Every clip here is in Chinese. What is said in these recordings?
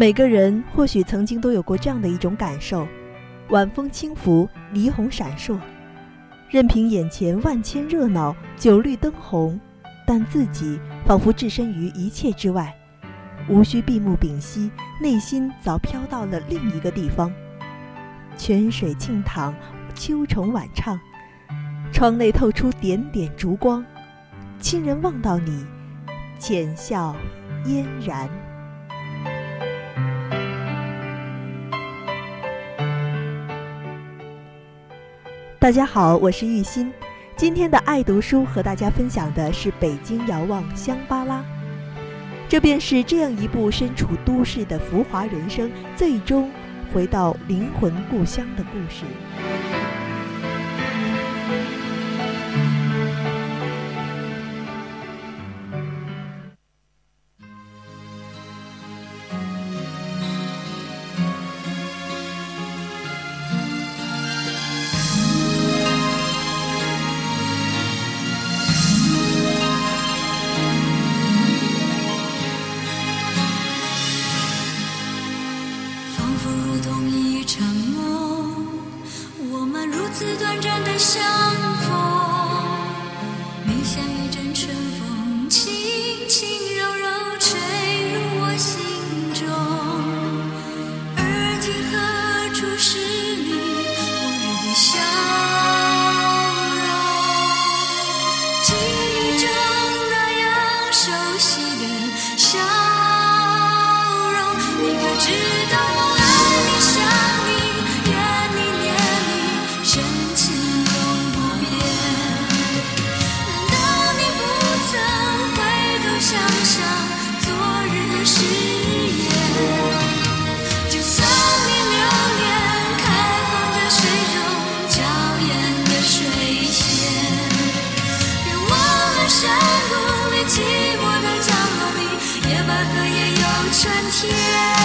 每个人或许曾经都有过这样的一种感受：晚风轻拂，霓虹闪烁，任凭眼前万千热闹，酒绿灯红，但自己仿佛置身于一切之外，无需闭目屏息，内心早飘到了另一个地方。泉水静淌，秋虫晚唱，窗内透出点点烛光，亲人望到你，浅笑嫣然。大家好，我是玉欣。今天的爱读书和大家分享的是《北京遥望香巴拉》，这便是这样一部身处都市的浮华人生，最终回到灵魂故乡的故事。蓝天。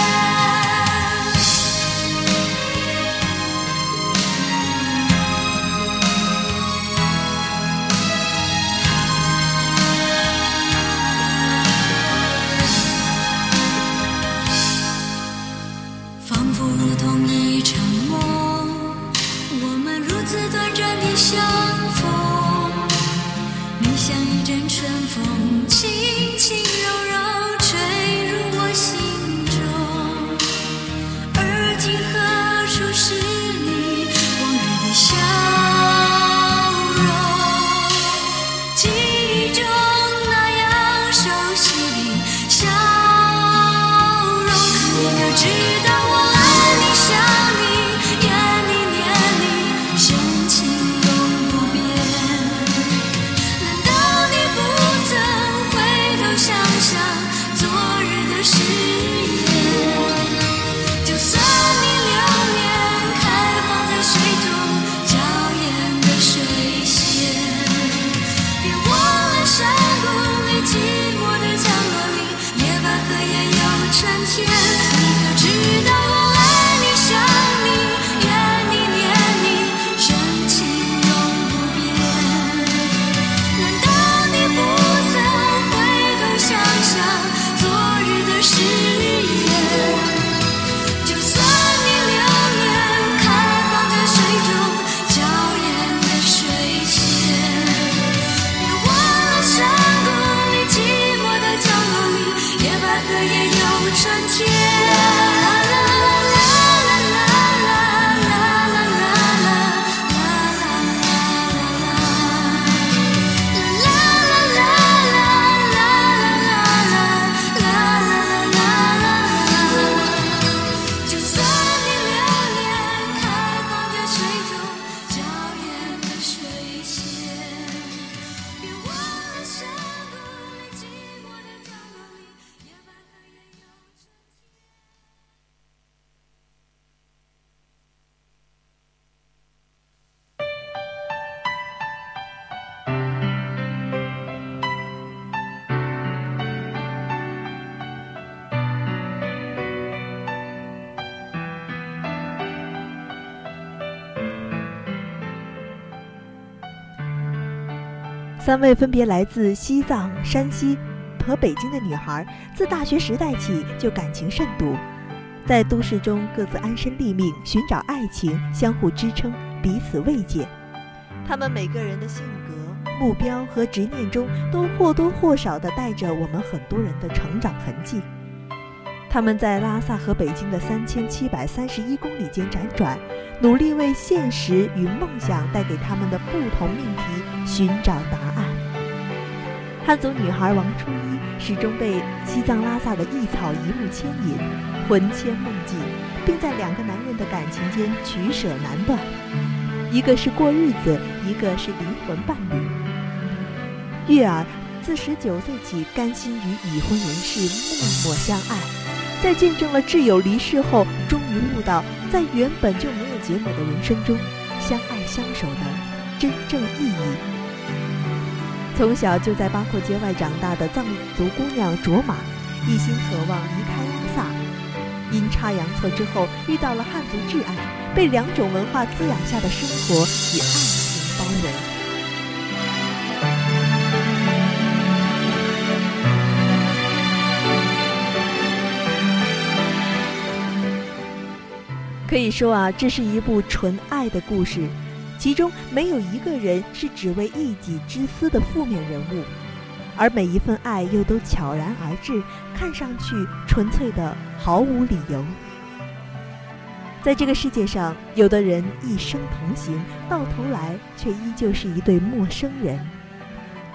三位分别来自西藏、山西和北京的女孩，自大学时代起就感情甚笃，在都市中各自安身立命，寻找爱情，相互支撑，彼此慰藉。他们每个人的性格、目标和执念中，都或多或少地带着我们很多人的成长痕迹。他们在拉萨和北京的三千七百三十一公里间辗转，努力为现实与梦想带给他们的不同命题寻找答案。汉族女孩王初一始终被西藏拉萨的一草一木牵引，魂牵梦系，并在两个男人的感情间取舍难断。一个是过日子，一个是灵魂伴侣。月儿自十九岁起甘心与已婚人士默默相爱，在见证了挚友离世后，终于悟到，在原本就没有结果的人生中，相爱相守的真正意义。从小就在八廓街外长大的藏族姑娘卓玛，一心渴望离开拉萨，阴差阳错之后遇到了汉族挚爱。被两种文化滋养下的生活与爱情包围，可以说啊，这是一部纯爱的故事，其中没有一个人是只为一己之私的负面人物，而每一份爱又都悄然而至，看上去纯粹的毫无理由。在这个世界上，有的人一生同行，到头来却依旧是一对陌生人；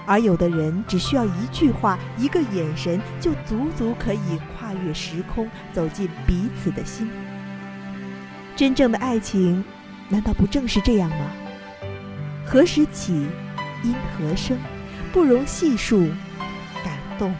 而有的人只需要一句话、一个眼神，就足足可以跨越时空，走进彼此的心。真正的爱情，难道不正是这样吗？何时起，因何生，不容细数，感动。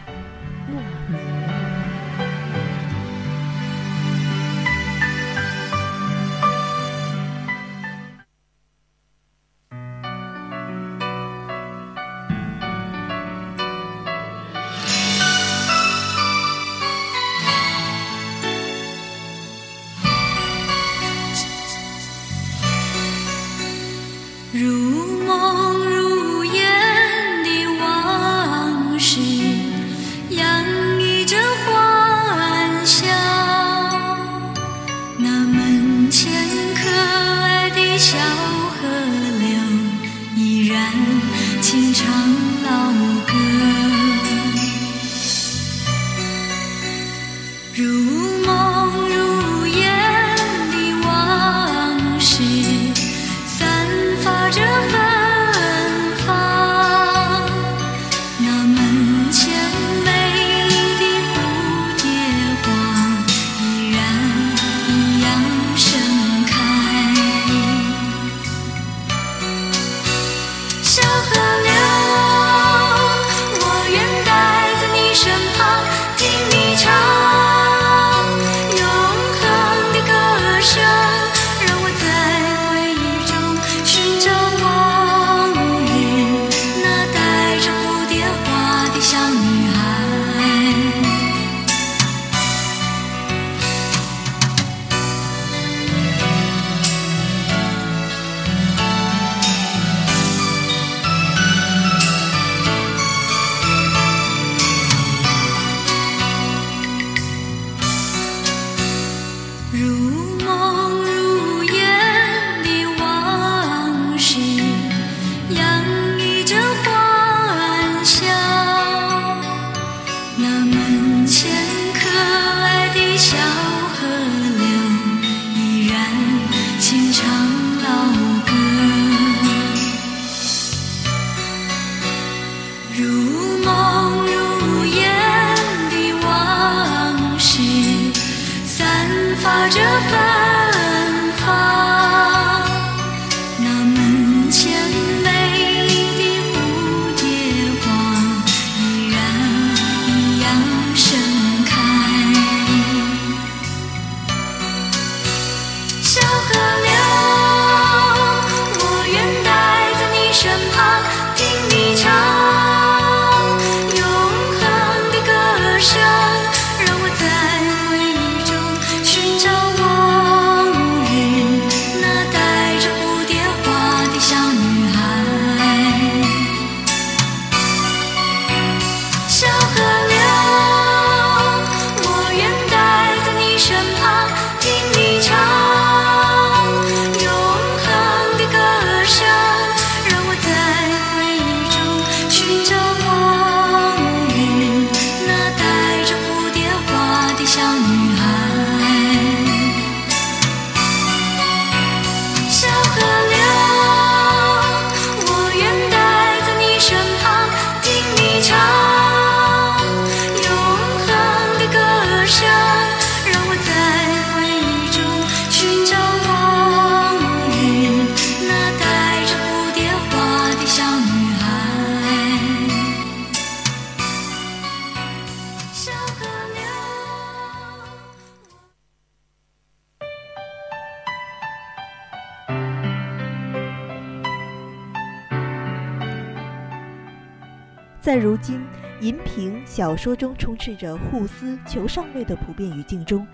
在如今银屏小说中充斥着互撕、求上位的普遍语境中，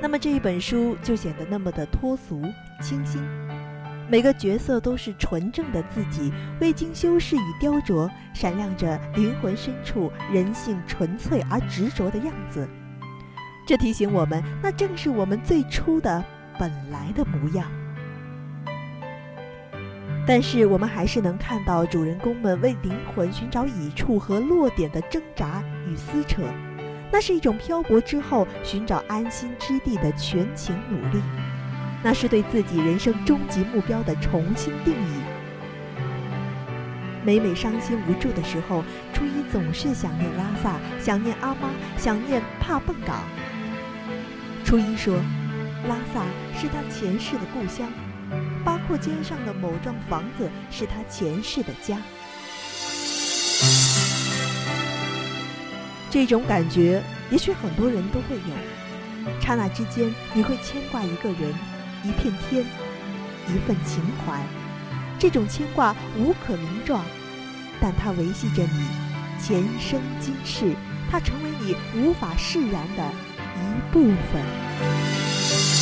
那么这一本书就显得那么的脱俗、清新。每个角色都是纯正的自己，未经修饰与雕琢，闪亮着灵魂深处人性纯粹而执着的样子。这提醒我们，那正是我们最初的本来的模样。但是我们还是能看到主人公们为灵魂寻找倚处和落点的挣扎与撕扯，那是一种漂泊之后寻找安心之地的全情努力，那是对自己人生终极目标的重新定义。每每伤心无助的时候，初一总是想念拉萨，想念阿妈，想念帕蹦港。初一说，拉萨是他前世的故乡。八廓街上的某幢房子是他前世的家，这种感觉也许很多人都会有。刹那之间，你会牵挂一个人、一片天、一份情怀。这种牵挂无可名状，但它维系着你前生今世，它成为你无法释然的一部分。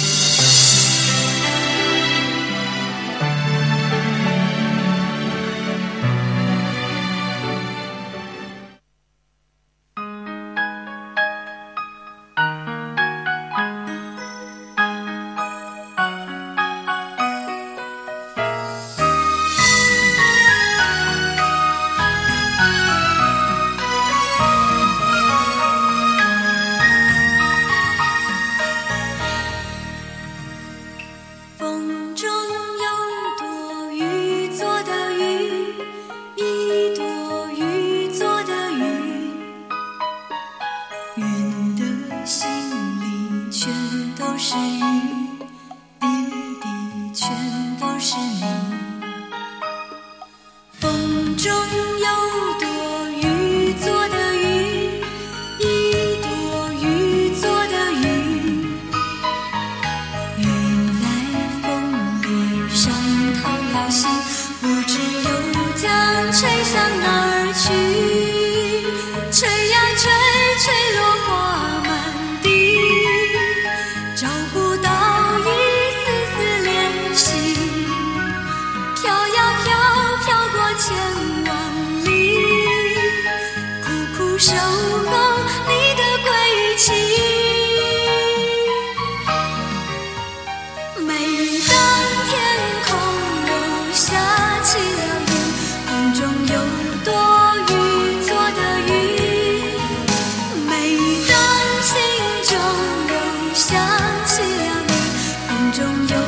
中有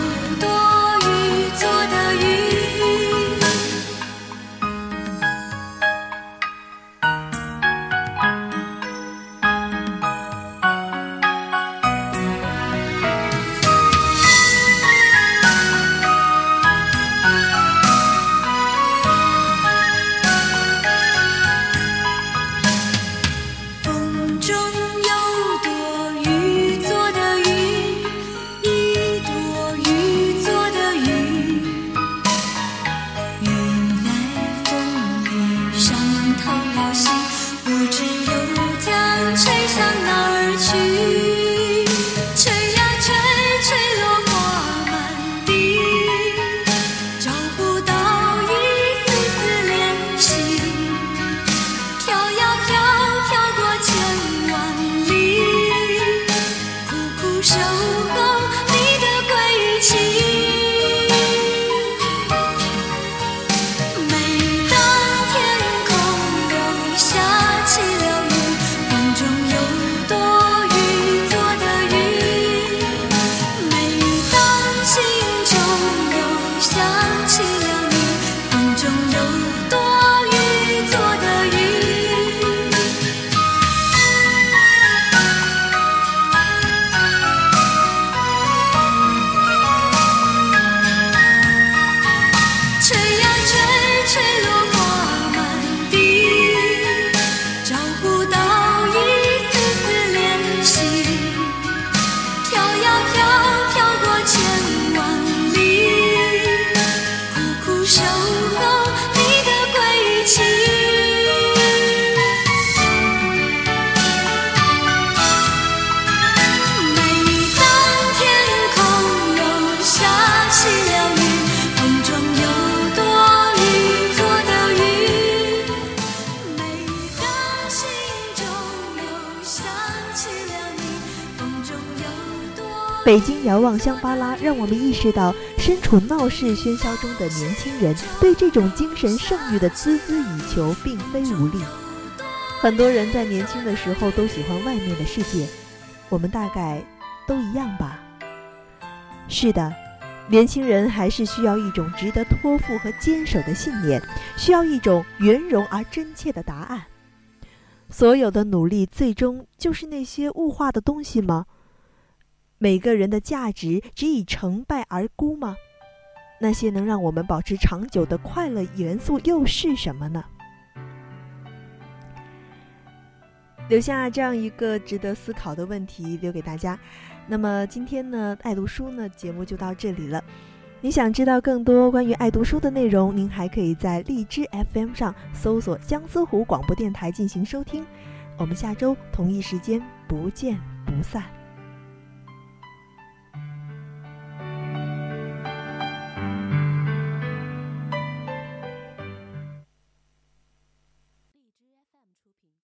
遥望香巴拉让我们意识到，身处闹市喧嚣中的年轻人对这种精神盛誉的孜孜以求并非无力。很多人在年轻的时候都喜欢外面的世界，我们大概都一样吧。是的。年轻人还是需要一种值得托付和坚守的信念，需要一种圆融而真切的答案。所有的努力最终就是那些物化的东西吗？每个人的价值只以成败而估吗？那些能让我们保持长久的快乐元素又是什么呢？留下这样一个值得思考的问题，留给大家。那么今天呢，爱读书呢节目就到这里了。你想知道更多关于爱读书的内容，您还可以在荔枝 FM 上搜索相思湖广播电台进行收听。我们下周同一时间不见不散。